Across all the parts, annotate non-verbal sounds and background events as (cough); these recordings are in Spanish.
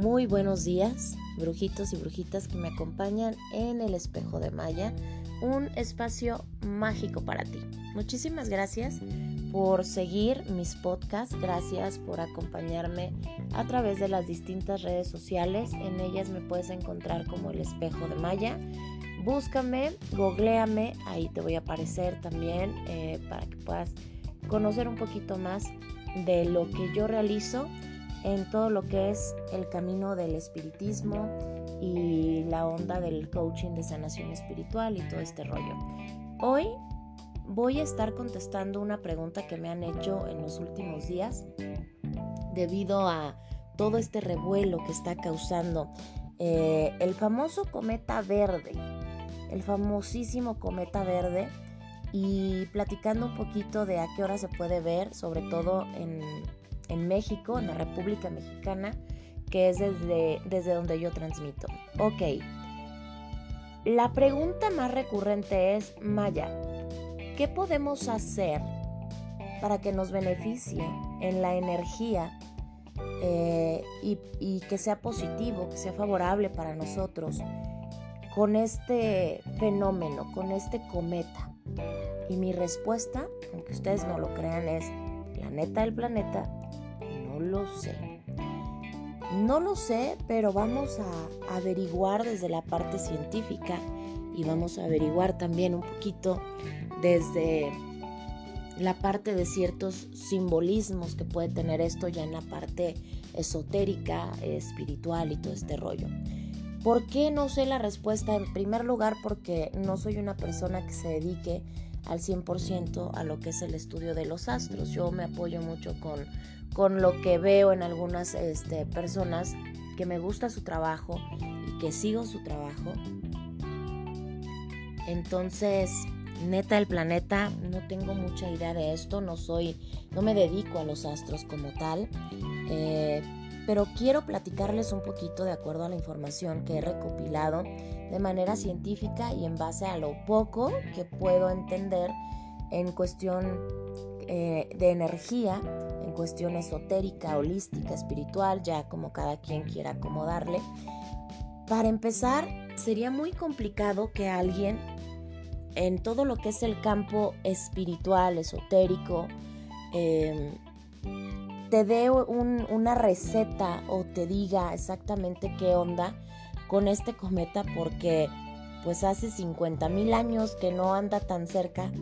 Muy buenos días, brujitos y brujitas que me acompañan en el espejo de Maya, un espacio mágico para ti. Muchísimas gracias por seguir mis podcasts, gracias por acompañarme a través de las distintas redes sociales. En ellas me puedes encontrar como el espejo de Maya. Búscame, googleame, ahí te voy a aparecer también eh, para que puedas conocer un poquito más de lo que yo realizo en todo lo que es el camino del espiritismo y la onda del coaching de sanación espiritual y todo este rollo. Hoy voy a estar contestando una pregunta que me han hecho en los últimos días debido a todo este revuelo que está causando eh, el famoso cometa verde, el famosísimo cometa verde y platicando un poquito de a qué hora se puede ver, sobre todo en en México, en la República Mexicana, que es desde, desde donde yo transmito. Ok. La pregunta más recurrente es, Maya, ¿qué podemos hacer para que nos beneficie en la energía eh, y, y que sea positivo, que sea favorable para nosotros con este fenómeno, con este cometa? Y mi respuesta, aunque ustedes no lo crean, es planeta del planeta lo sé. No lo sé, pero vamos a averiguar desde la parte científica y vamos a averiguar también un poquito desde la parte de ciertos simbolismos que puede tener esto ya en la parte esotérica, espiritual y todo este rollo. ¿Por qué no sé la respuesta? En primer lugar, porque no soy una persona que se dedique al 100% a lo que es el estudio de los astros. Yo me apoyo mucho con con lo que veo en algunas este, personas que me gusta su trabajo y que sigo su trabajo. Entonces, neta el planeta, no tengo mucha idea de esto, no soy, no me dedico a los astros como tal, eh, pero quiero platicarles un poquito de acuerdo a la información que he recopilado de manera científica y en base a lo poco que puedo entender en cuestión eh, de energía en cuestión esotérica, holística, espiritual, ya como cada quien quiera acomodarle. Para empezar, sería muy complicado que alguien en todo lo que es el campo espiritual, esotérico, em, te dé una receta o te diga exactamente qué onda con este cometa porque pues hace 50 mil años que no anda tan cerca,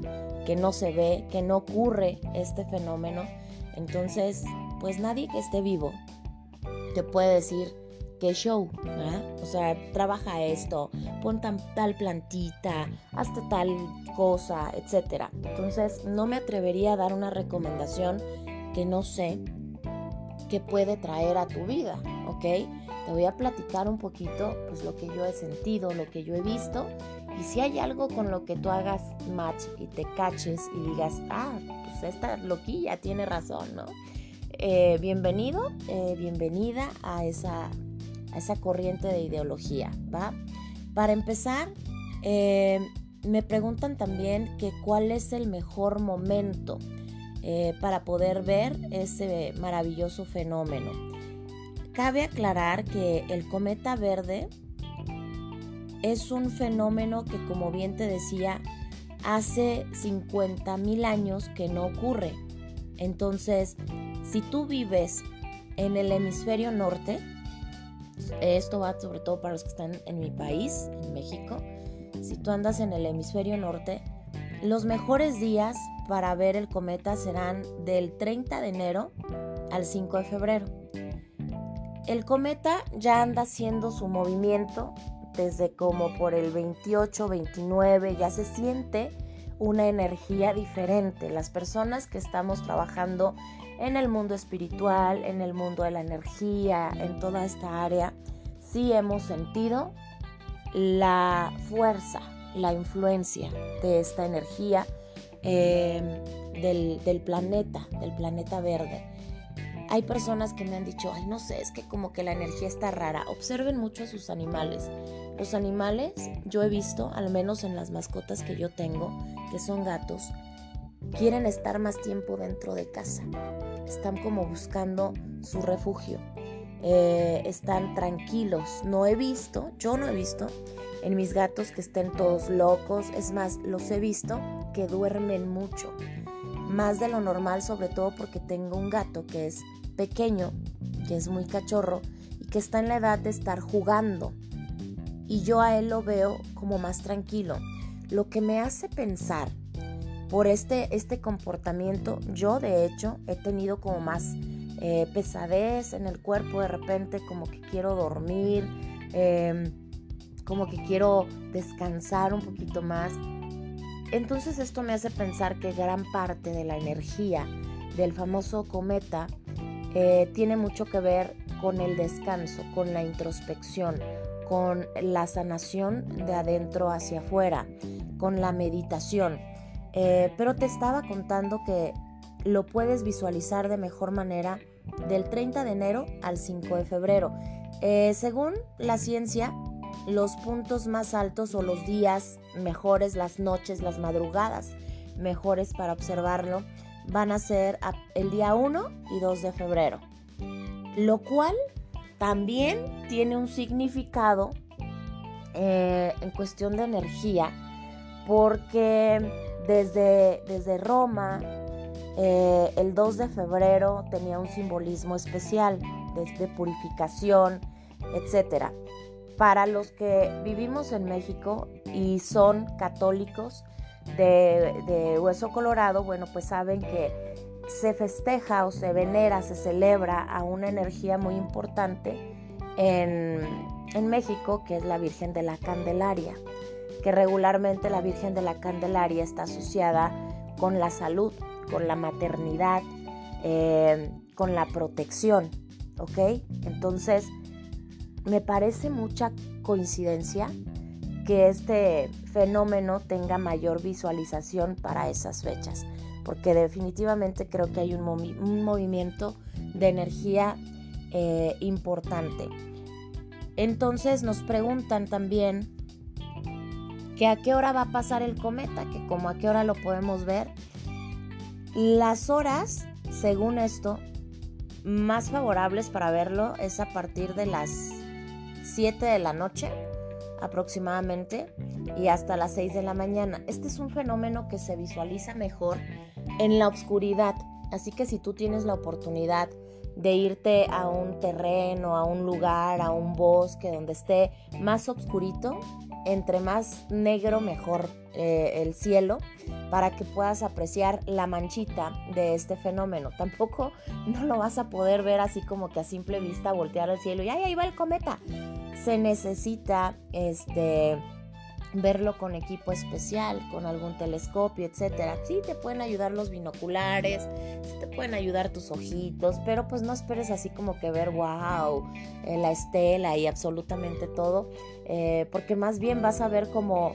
que no se ve, que no ocurre este fenómeno. Entonces, pues nadie que esté vivo te puede decir que show, ¿verdad? O sea, trabaja esto, pon tal plantita, hazte tal cosa, etc. Entonces, no me atrevería a dar una recomendación que no sé qué puede traer a tu vida, ¿ok? Te voy a platicar un poquito pues lo que yo he sentido, lo que yo he visto y si hay algo con lo que tú hagas match y te caches y digas, ah, pues esta loquilla tiene razón, ¿no? Eh, bienvenido, eh, bienvenida a esa, a esa corriente de ideología, ¿va? Para empezar, eh, me preguntan también que cuál es el mejor momento para poder ver ese maravilloso fenómeno. Cabe aclarar que el cometa verde es un fenómeno que, como bien te decía, hace 50 mil años que no ocurre. Entonces, si tú vives en el hemisferio norte, esto va sobre todo para los que están en mi país, en México, si tú andas en el hemisferio norte, los mejores días para ver el cometa serán del 30 de enero al 5 de febrero. El cometa ya anda haciendo su movimiento desde como por el 28, 29, ya se siente una energía diferente. Las personas que estamos trabajando en el mundo espiritual, en el mundo de la energía, en toda esta área, sí hemos sentido la fuerza, la influencia de esta energía eh, del, planeta, del planeta verde. Hay personas que me han dicho, ay, no sé, es que como que la energía está rara. Observen mucho a sus animales. Los animales, yo he visto, al menos en las mascotas que yo tengo, que son gatos, quieren estar más tiempo dentro de casa. Están como buscando su refugio. eh, están tranquilos. No he visto, yo no he visto en mis gatos que estén todos locos. Es más, los he visto que duermen mucho. Más de lo normal, sobre todo porque tengo un gato que es pequeño, que es muy cachorro y que está en la edad de estar jugando. Y yo a él lo veo como más tranquilo. Lo que me hace pensar por este, este comportamiento, yo de hecho he tenido como más eh, pesadez en el cuerpo de repente, como que quiero dormir, em, como que quiero descansar un poquito más. Entonces esto me hace pensar que gran parte de la energía del famoso cometa eh, tiene mucho que ver con el descanso, con la introspección, con la sanación de adentro hacia afuera, con la meditación. Eh, pero te estaba contando que lo puedes visualizar de mejor manera del 30 de enero al 5 de febrero. Eh, según la ciencia, los puntos más altos o los días mejores, las noches, las madrugadas mejores para observarlo van a ser el día 1 y 2 de febrero. Lo cual también tiene un significado eh, en cuestión de energía porque desde, desde Roma, eh, el 2 de febrero tenía un simbolismo especial de, purificación, etc. Para los que vivimos en México y son católicos de, Hueso Colorado, bueno, pues saben que se festeja o se venera, se celebra a una energía muy importante en, en México, que es la Virgen de la Candelaria que regularmente la Virgen de la Candelaria está asociada con la salud, con la maternidad, eh, con la protección, ¿ok? Entonces, me parece mucha coincidencia que este fenómeno tenga mayor visualización para esas fechas, porque definitivamente creo que hay un, movimiento de energía eh, importante. Entonces nos preguntan también que a qué hora va a pasar el cometa, que como a qué hora lo podemos ver. Las horas, según esto, más favorables para verlo es a partir de las 7 de la noche aproximadamente y hasta las 6 de la mañana. Este es un fenómeno que se visualiza mejor en la oscuridad, así que si tú tienes la oportunidad de irte a un terreno, a un lugar, a un bosque donde esté más oscurito, entre más negro mejor eh, el cielo para que puedas apreciar la manchita de este fenómeno. Tampoco (laughs) no lo vas a poder ver así como que a simple vista voltear al cielo y ¡ay, ahí va el cometa! Se necesita este verlo con equipo especial, con algún telescopio, etcétera. Sí te pueden ayudar los binoculares, sí te pueden ayudar tus ojitos, pero pues no esperes así como que ver wow, eh, la estela y absolutamente todo, eh, porque más bien vas a ver como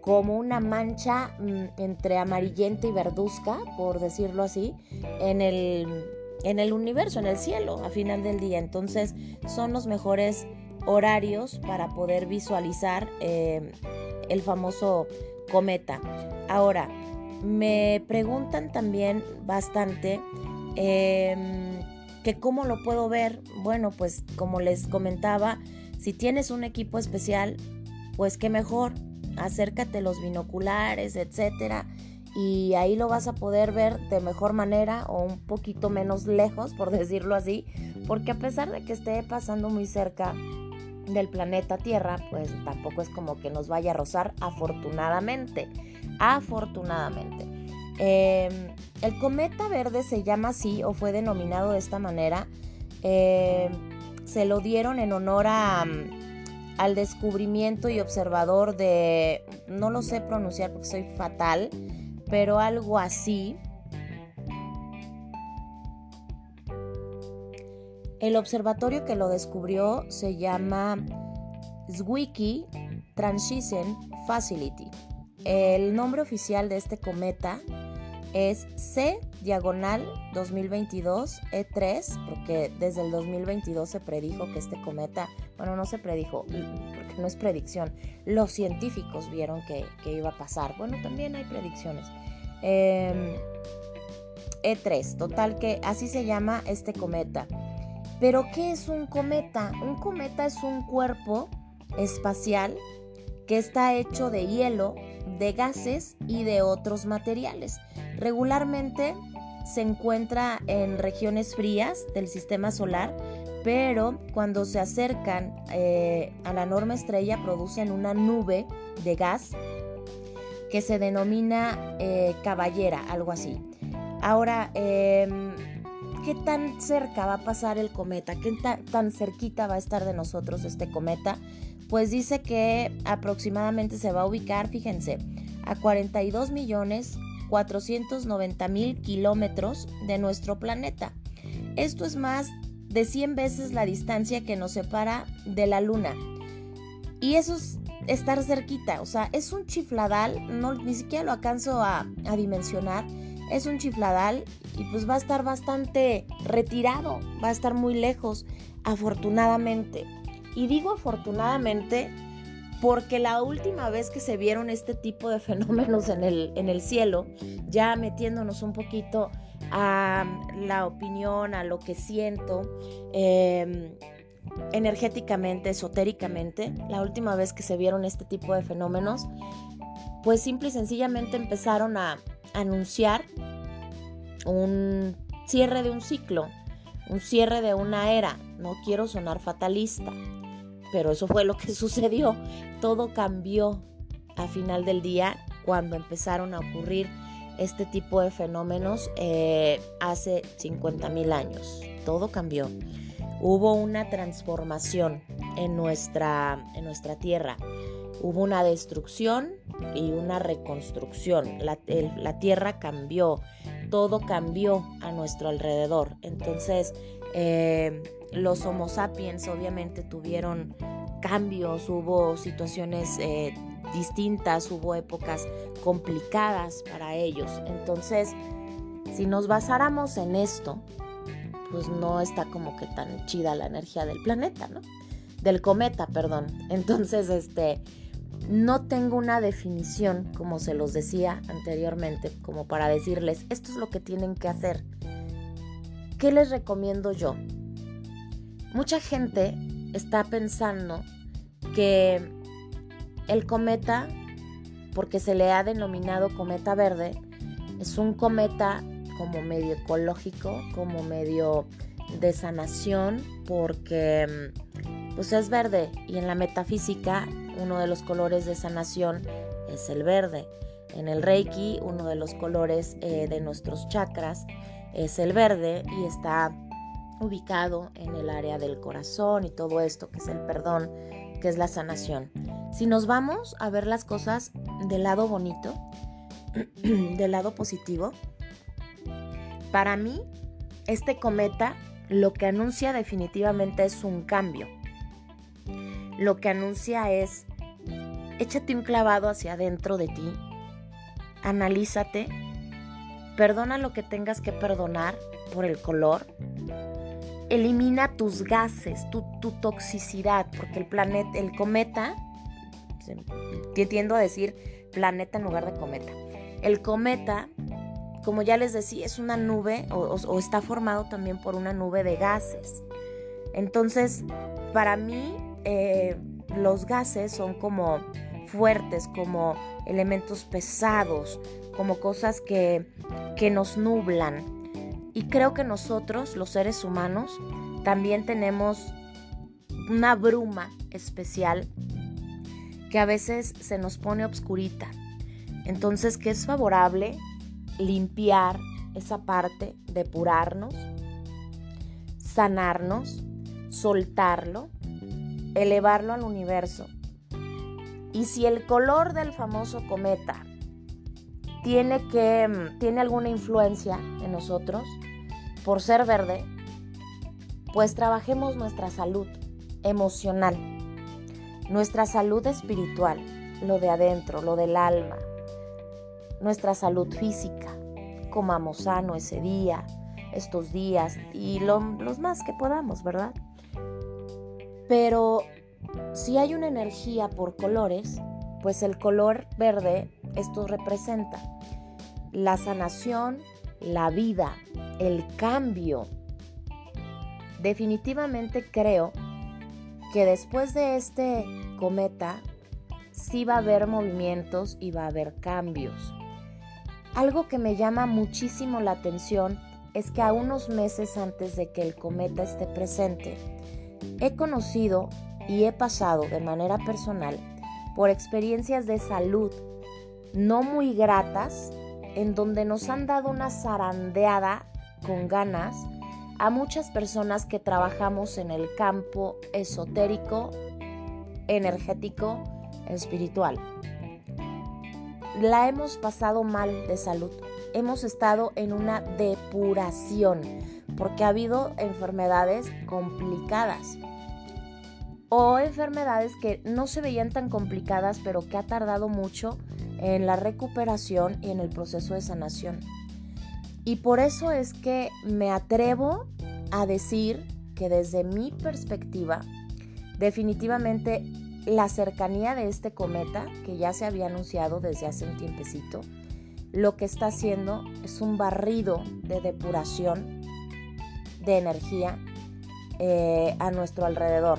como una mancha mm, entre amarillenta y verduzca, por decirlo así, en el, en el universo, en el cielo, a final del día. Entonces son los mejores horarios para poder visualizar eh, el famoso cometa. Ahora, me preguntan también bastante em, que cómo lo puedo ver. Bueno, pues como les comentaba, si tienes un equipo especial, pues qué mejor. Acércate los binoculares, etcétera, y ahí lo vas a poder ver de mejor manera o un poquito menos lejos, por (laughs) decirlo así, porque a pesar de que esté pasando muy cerca del planeta Tierra, pues tampoco es como que nos vaya a rozar afortunadamente. Afortunadamente. Em, el cometa verde se llama así o fue denominado de esta manera. Em, se lo dieron en honor a, al descubrimiento y observador de, no lo sé pronunciar porque soy fatal, pero algo así, El observatorio que lo descubrió se llama Zwicky Transition Facility. El nombre oficial de este cometa es C diagonal 2022 E3, porque desde el 2022 se predijo que este cometa, bueno, no se predijo, porque no es predicción, los científicos vieron que, iba a pasar. Bueno, también hay predicciones. E3, em, e total que así se llama este cometa. Pero ¿qué es un cometa? Un cometa es un cuerpo espacial que está hecho de hielo, de gases y de otros materiales. Regularmente se encuentra en regiones frías del sistema solar, pero cuando se acercan eh, a la enorme estrella producen una nube de gas que se denomina eh, caballera, algo así. Ahora, em, ¿qué tan cerca va a pasar el cometa? ¿Qué tan cerquita va a estar de nosotros este cometa? Pues dice que aproximadamente se va a ubicar, fíjense, a 42 millones 490 mil kilómetros de nuestro planeta. Esto es más de 100 veces la distancia que nos separa de la Luna. Y eso es estar cerquita, o sea, es un chifladal, no, ni siquiera lo alcanzo a, a dimensionar, es un chifladal y pues va a estar bastante retirado, va a estar muy lejos, afortunadamente. Y digo afortunadamente porque la última vez que se vieron este tipo de (laughs) fenómenos en el, en el cielo, ya metiéndonos un poquito a la opinión, a lo que siento, em, energéticamente, esotéricamente, la última vez que se vieron este tipo de fenómenos, pues simple y sencillamente empezaron a anunciar un cierre de un ciclo, un cierre de una era. No quiero sonar fatalista, pero eso fue lo que (laughs) sucedió. Todo cambió a final del día cuando empezaron a ocurrir este tipo de fenómenos eh, hace 50 mil años. Todo cambió. Hubo una transformación en nuestra, en nuestra tierra. Hubo una destrucción y una reconstrucción. La, la tierra cambió, todo cambió a nuestro alrededor. Entonces, eh, los Homo sapiens obviamente tuvieron cambios, hubo situaciones eh, distintas, hubo épocas complicadas para ellos. Entonces, si nos basáramos en esto, pues no está como que tan chida la energía del planeta, ¿no? Del cometa, perdón. (laughs) Entonces, este, no tengo una definición, como se los decía anteriormente, como para decirles, esto es lo que tienen que hacer. ¿Qué les recomiendo yo? Mucha gente está pensando que el cometa, porque se le ha denominado cometa verde, es un cometa como medio ecológico, como medio de sanación, porque pues es verde y en la metafísica uno de los colores de sanación es el verde. En el Reiki uno de los colores eh, de nuestros chakras es el verde y está ubicado en el área del corazón y todo esto, que es el perdón, que es la sanación. Si nos vamos a ver las cosas del lado bonito, (clears throat) del lado positivo, para mí, este cometa lo que anuncia definitivamente es un cambio. Lo que anuncia es, échate un clavado hacia adentro de ti, analízate, perdona lo que tengas que perdonar por el color, elimina tus gases, tu, toxicidad, porque el planeta, el cometa, tiendo a decir planeta en lugar de cometa. El cometa, como ya les decía, es una nube o, está formado también por una nube de gases. Entonces, para mí, eh, los gases son como fuertes, como elementos pesados, como cosas que, que nos nublan. Y creo que nosotros, los seres humanos, también tenemos una bruma especial que a veces se nos pone obscurita. Entonces, que es favorable limpiar esa parte, depurarnos, sanarnos, soltarlo, elevarlo al universo. Y si el color del famoso cometa tiene, que, mm, tiene alguna influencia en nosotros por ser verde, pues trabajemos nuestra salud emocional, nuestra salud espiritual, lo de adentro, lo del alma, nuestra salud física, comamos sano ese día, estos días y los más que podamos, ¿verdad? Pero si hay una energía por colores, pues el color verde esto representa la sanación, la vida, el cambio. definitivamente creo que después de este cometa sí va a haber movimientos y va a haber cambios. Algo que me llama muchísimo la atención es que a unos meses antes de que el cometa esté presente, he conocido y he pasado de manera personal por experiencias de salud no muy gratas en donde nos han dado una zarandeada con ganas a muchas personas que trabajamos en el campo esotérico, energético, espiritual. La hemos pasado mal de salud. Hemos estado en una depuración porque ha habido enfermedades complicadas o enfermedades que no se veían tan complicadas pero que ha tardado mucho en la recuperación y en el proceso de sanación. Y por eso es que me atrevo a decir que desde mi perspectiva, definitivamente la cercanía de este cometa, que ya se había anunciado desde hace un tiempecito, lo que está haciendo es un barrido de depuración de energía eh, a nuestro alrededor,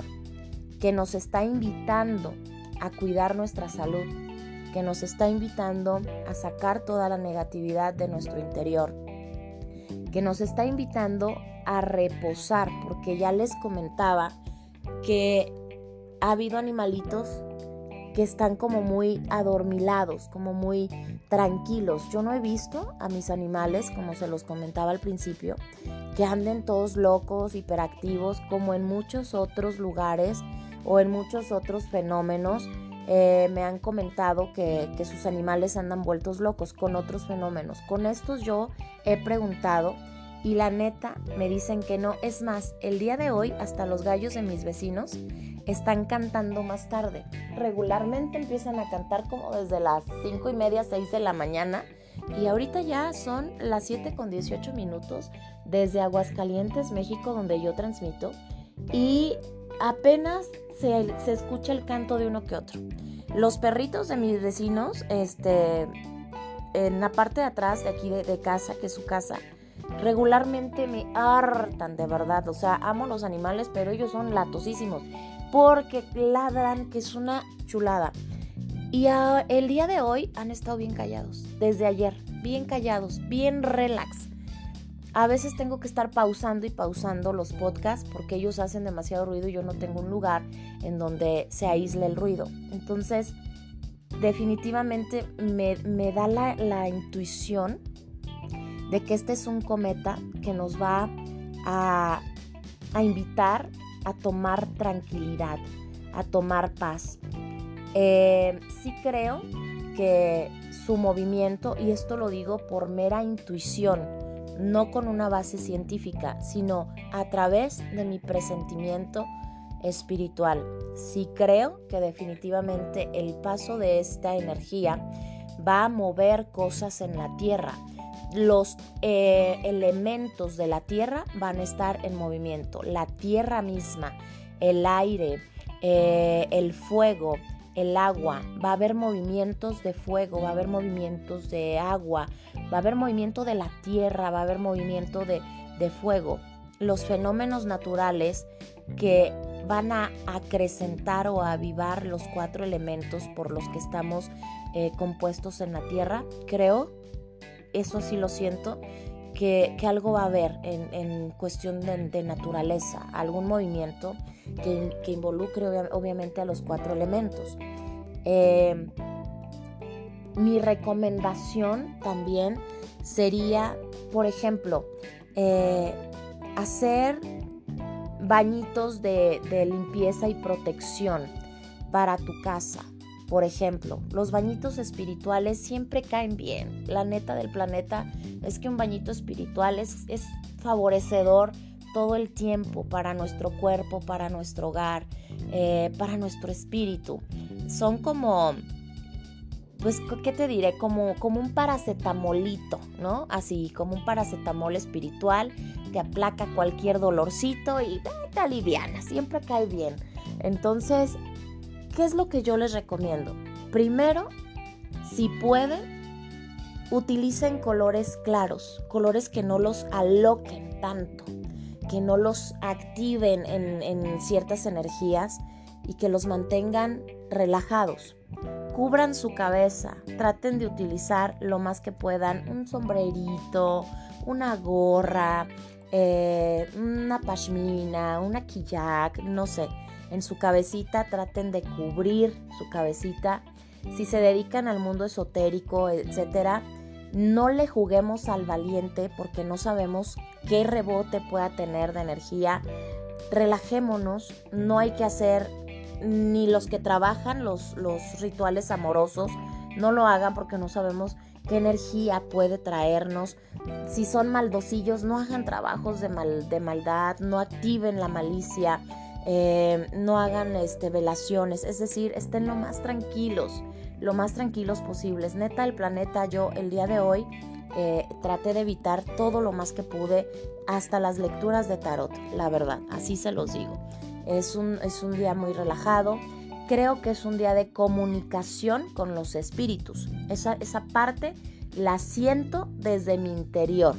que nos está invitando a cuidar nuestra salud, que nos está invitando a sacar toda la negatividad de nuestro interior, que nos está invitando a reposar, porque ya les comentaba que ha habido animalitos que están como muy adormilados, como muy tranquilos. Yo no he visto a mis animales, como se los comentaba al principio, que anden todos locos, hiperactivos, como en muchos otros lugares o en muchos otros fenómenos eh, me han comentado que, que sus animales andan vueltos locos con otros fenómenos. Con estos yo he preguntado y la neta me dicen que no. Es más, el día de hoy hasta los gallos de mis vecinos están cantando más tarde. Regularmente empiezan a cantar como desde las 5 y media, 6 de la mañana. Y ahorita ya son las 7 con 18 minutos desde Aguascalientes, México, donde yo transmito. Y apenas se, escucha el canto de uno que otro. Los perritos de mis vecinos, este, en la parte de atrás de aquí de, casa, que es su casa, regularmente me hartan de verdad. O sea, amo los animales, pero ellos son latosísimos. Porque ladran, que es una chulada. Y el día de hoy han estado bien callados. Desde ayer, bien callados, bien relax. A veces tengo que estar pausando y pausando los podcasts porque ellos hacen demasiado ruido y yo no tengo un lugar en donde se aísle el ruido. Entonces, definitivamente me, da la, intuición de que este es un cometa que nos va a invitar a tomar tranquilidad, a tomar paz. Eh, sí creo que su movimiento, y esto lo digo por mera intuición, no con una base científica, sino a través de mi presentimiento espiritual. Sí creo que definitivamente el paso de esta energía va a mover cosas en la tierra. Los eh, elementos de la tierra van a estar en movimiento. La tierra misma, el aire, eh, el fuego, el agua, va a haber movimientos de fuego, va a haber movimientos de agua, va a haber movimiento de la tierra, va a haber movimiento de, fuego. Los fenómenos naturales que van a acrecentar o avivar los cuatro elementos por los que estamos eh, compuestos en la tierra, creo, eso sí lo siento, que, algo va a haber en, cuestión de, naturaleza, algún movimiento que, involucre obviamente a los cuatro elementos. Eh, mi recomendación también sería, por ejemplo, eh, hacer bañitos de, de limpieza y protección para tu casa. Por ejemplo, los bañitos espirituales siempre caen bien. La neta del planeta es que un bañito espiritual es, favorecedor todo el tiempo para nuestro cuerpo, para nuestro hogar, eh, para nuestro espíritu. Son como, pues, ¿qué te diré? Como, como un paracetamolito, ¿no? Así, como un paracetamol espiritual que aplaca cualquier dolorcito y te aliviana, siempre cae bien. Entonces, ¿Qué es lo que yo les recomiendo? Primero, si pueden, utilicen colores claros, colores que no los aloquen tanto, que no los activen en, ciertas energías y que los mantengan relajados. Cubran su cabeza, traten de utilizar lo más que puedan un sombrerito, una gorra, eh, una pashmina, una kiyak, no sé. En su cabecita traten de cubrir su cabecita. Si se dedican al mundo esotérico, etcétera, no le juguemos al valiente porque no sabemos qué rebote pueda tener de energía. Relajémonos, no hay que hacer ni los que trabajan los, los rituales amorosos, no lo hagan porque no sabemos qué energía puede traernos. Si son maldosillos, no hagan trabajos de, mal, de maldad, no activen la malicia, eh, no hagan este, velaciones, es decir, estén lo más tranquilos, lo más tranquilos posibles. Neta, el planeta, yo el día de hoy eh, traté de evitar todo lo más que pude, hasta las lecturas de tarot, la verdad, así se los digo. Es un, es un día muy relajado. Creo que es un día de comunicación con los espíritus. Esa, esa parte la siento desde mi interior.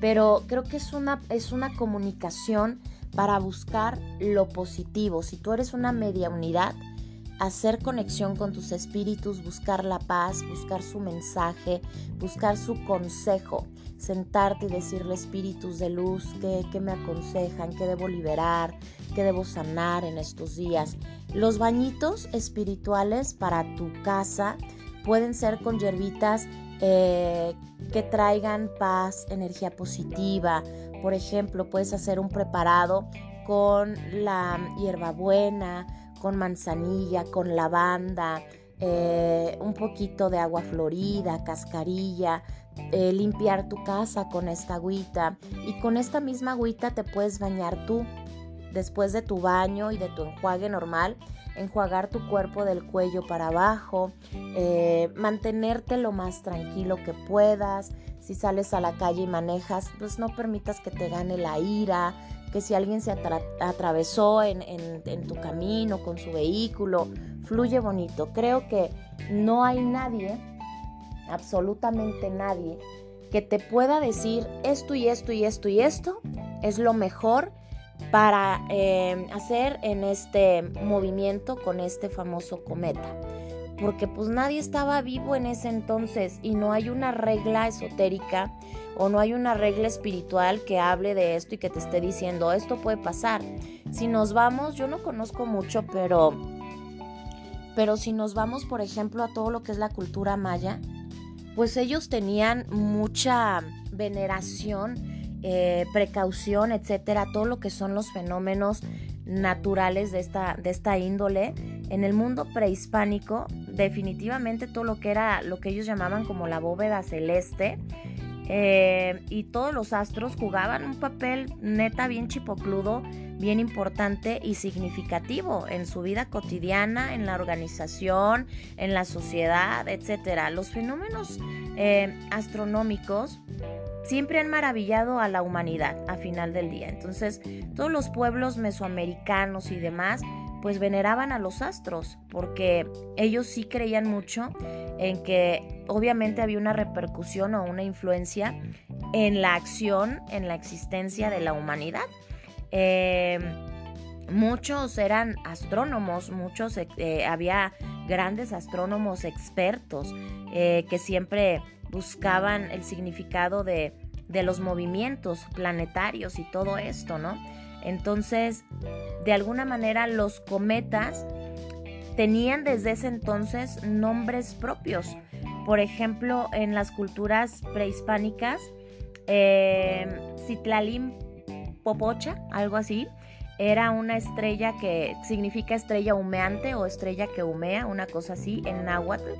Pero creo que es una, es una comunicación para buscar lo positivo. Si tú eres una media unidad, hacer conexión con tus espíritus, buscar la paz, buscar su mensaje, buscar su consejo, sentarte y decirle espíritus de luz, qué, me aconsejan, qué debo liberar, qué debo sanar en estos días. Los bañitos espirituales para tu casa pueden ser con hierbitas eh, que traigan paz, energía positiva. Por ejemplo, puedes hacer un preparado con la hierbabuena, con manzanilla, con lavanda, eh, un poquito de agua florida, cascarilla, eh, limpiar tu casa con esta agüita y con esta misma agüita te puedes bañar tú. Después de tu baño y de tu enjuague normal, enjuagar tu cuerpo del cuello para abajo, eh, mantenerte lo más tranquilo que puedas. Si sales a la calle y manejas, pues no permitas que te gane la ira, que si alguien se atravesó en, tu camino con su vehículo, fluye bonito. Creo que no hay nadie, absolutamente nadie, que te pueda decir esto y esto y esto y esto es lo mejor para eh, hacer en este movimiento con este famoso cometa. Porque pues nadie estaba vivo en ese entonces y no hay una regla esotérica o no hay una regla espiritual que hable de esto y que te esté diciendo esto puede pasar. Si nos vamos, yo no conozco mucho, pero pero si nos vamos, por ejemplo, a todo lo que es la cultura maya, pues ellos tenían mucha veneración, eh, precaución, etcétera, todo lo que son los fenómenos naturales de esta, de esta índole. En el mundo prehispánico, definitivamente todo lo que era lo que ellos llamaban como la bóveda celeste, eh, y todos los astros jugaban un papel neta bien chipocludo, bien importante y significativo en su vida cotidiana, en la organización, en la sociedad, etc. Los fenómenos eh, astronómicos siempre han maravillado a la humanidad a final del día. Entonces, todos los pueblos mesoamericanos y demás pues veneraban a los astros, porque ellos sí creían mucho en que obviamente había una repercusión o una influencia en la acción, en la existencia de la humanidad. Eh, muchos eran astrónomos, muchos eh, había grandes astrónomos expertos eh, que siempre buscaban el significado de, de los movimientos planetarios y todo esto, ¿no? Entonces, de alguna manera los cometas tenían desde ese entonces nombres propios. Por ejemplo, en las culturas prehispánicas, eh, Citlalín Popocha, algo así, era una estrella que significa estrella humeante o estrella que humea, una cosa así, en náhuatl.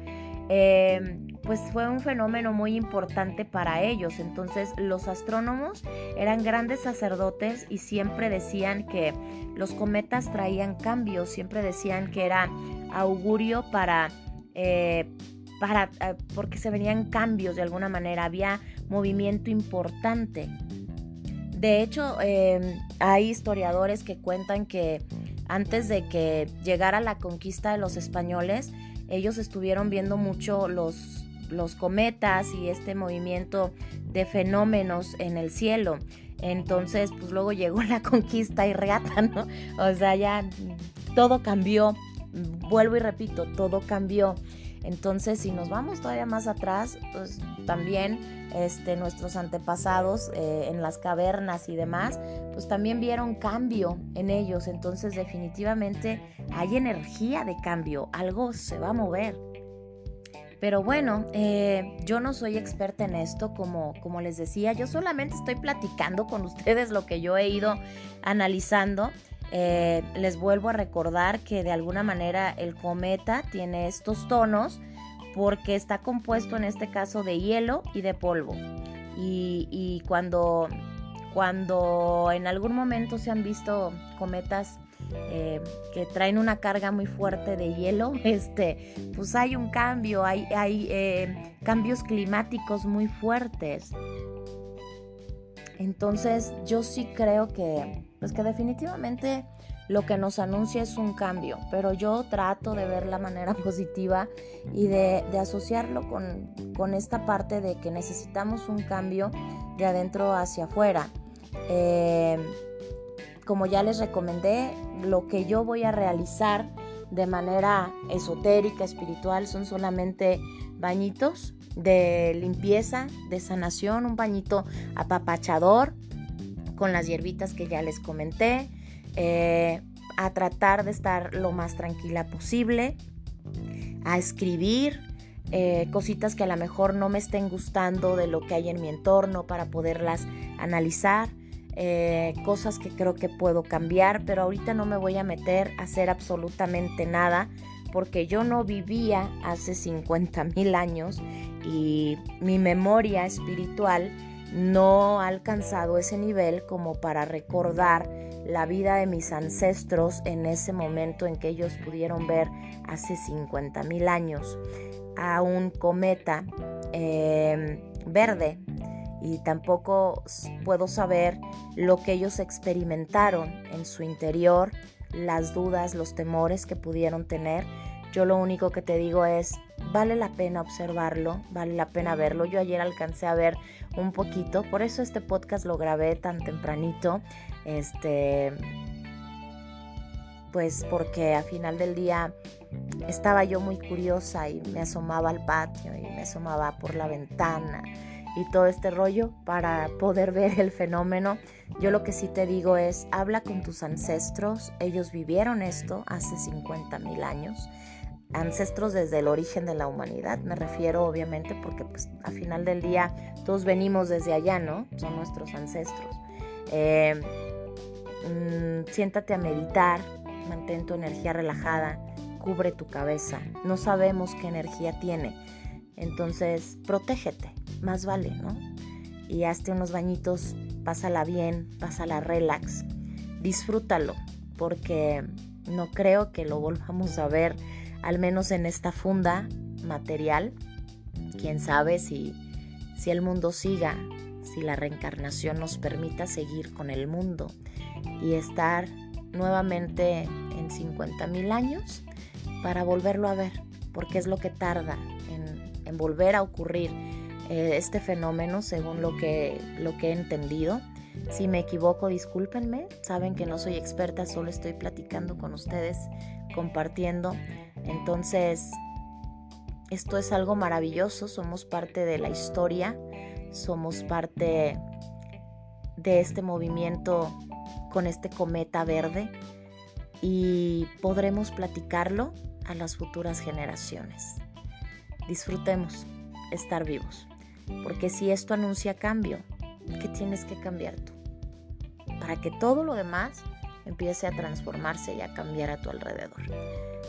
Eh, pues fue un fenómeno muy importante para ellos. Entonces los astrónomos eran grandes sacerdotes y siempre decían que los cometas traían cambios, siempre decían que era augurio para... Eh, para, eh, porque se venían cambios de alguna manera, había movimiento importante. De hecho, em, hay historiadores que cuentan que antes de que llegara la conquista de los españoles, ellos estuvieron viendo mucho los los cometas y este movimiento de fenómenos en el cielo. Entonces, pues luego llegó la conquista y reata, ¿no? O sea, ya todo cambió. Vuelvo y repito, todo cambió. Entonces, si nos vamos todavía más atrás, pues también este, nuestros antepasados eh, en las cavernas y demás, pues también vieron cambio en ellos. Entonces, definitivamente hay energía de cambio, algo se va a mover. Pero bueno, eh, yo no soy experta en esto, como, como les decía, yo solamente estoy platicando con ustedes lo que yo he ido analizando. Eh, les vuelvo a recordar que de alguna manera el cometa tiene estos tonos porque está compuesto en este caso de hielo y de polvo. Y, cuando, cuando en algún momento se han visto cometas eh, que traen una carga muy fuerte de hielo, (laughs) este, pues hay un cambio, hay, eh, cambios climáticos muy fuertes. Entonces yo sí creo que, pues que definitivamente lo que nos anuncia es un cambio, pero yo trato de ver la manera (laughs) positiva y de, asociarlo con, esta parte de que necesitamos un cambio de adentro hacia afuera. Eh, como ya les recomendé, lo que yo voy a realizar de manera esotérica, espiritual, son solamente bañitos de limpieza, de sanación, un bañito apapachador con las hierbitas que ya les comenté, eh, a tratar de estar lo más tranquila posible, a escribir eh, cositas que a lo mejor no me estén gustando de lo que hay en mi entorno para poderlas analizar, eh, cosas que creo que puedo cambiar, pero ahorita no me voy a meter a hacer absolutamente nada porque yo no vivía hace 50 mil años y mi memoria espiritual no ha alcanzado ese nivel como para recordar la vida de mis ancestros en ese momento en que ellos pudieron ver hace 50 mil años a un cometa em, verde y tampoco puedo saber lo que ellos experimentaron en su interior, las dudas, los temores que pudieron tener. Yo lo único que te digo es, vale la pena observarlo, vale la pena verlo. Yo ayer alcancé a ver un poquito, por eso este podcast lo grabé tan tempranito, este, pues porque a final del día estaba yo muy curiosa y me asomaba al patio y me asomaba por la ventana y todo este rollo para poder ver el fenómeno. Yo lo que sí te digo es, habla con tus ancestros, ellos vivieron esto hace 50 mil años ancestros desde el origen de la humanidad. Me refiero obviamente porque pues a final del día todos venimos desde allá, ¿no? Son nuestros ancestros. Eh, mm, siéntate a meditar, mantén tu energía relajada, cubre tu cabeza. No sabemos qué energía tiene. Entonces, protégete, más vale, ¿no? Y hazte unos bañitos, pásala bien, pásala relax. Disfrútalo, porque no creo que lo volvamos a ver al menos en esta funda material. Quién sabe si, si el mundo siga, si la reencarnación nos permita seguir con el mundo y estar nuevamente en 50 mil años para volverlo a ver, porque es lo que tarda en, volver a ocurrir eh, este fenómeno según lo que, lo que he entendido. Si me equivoco, discúlpenme, saben que no soy experta, solo estoy platicando con ustedes, compartiendo. Entonces, esto es algo maravilloso, somos parte de la historia, somos parte de este movimiento con este cometa verde. Y podremos platicarlo a las futuras generaciones. Disfrutemos estar vivos, porque si esto anuncia cambio, ¿qué tienes que cambiar tú? Para que todo lo demás empiece a transformarse y a cambiar a tu alrededor.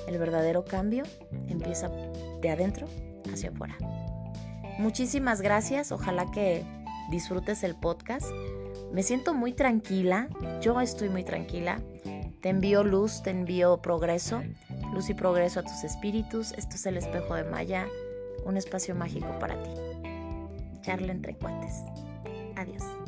El verdadero cambio empieza de adentro hacia afuera. Muchísimas gracias, ojalá que disfrutes el podcast. Me siento muy tranquila, yo estoy muy tranquila. Te envío luz, te envío progreso, luz y progreso a tus espíritus. Esto es el espejo de Maya, un espacio mágico para ti. Charla entre cuates. Adiós.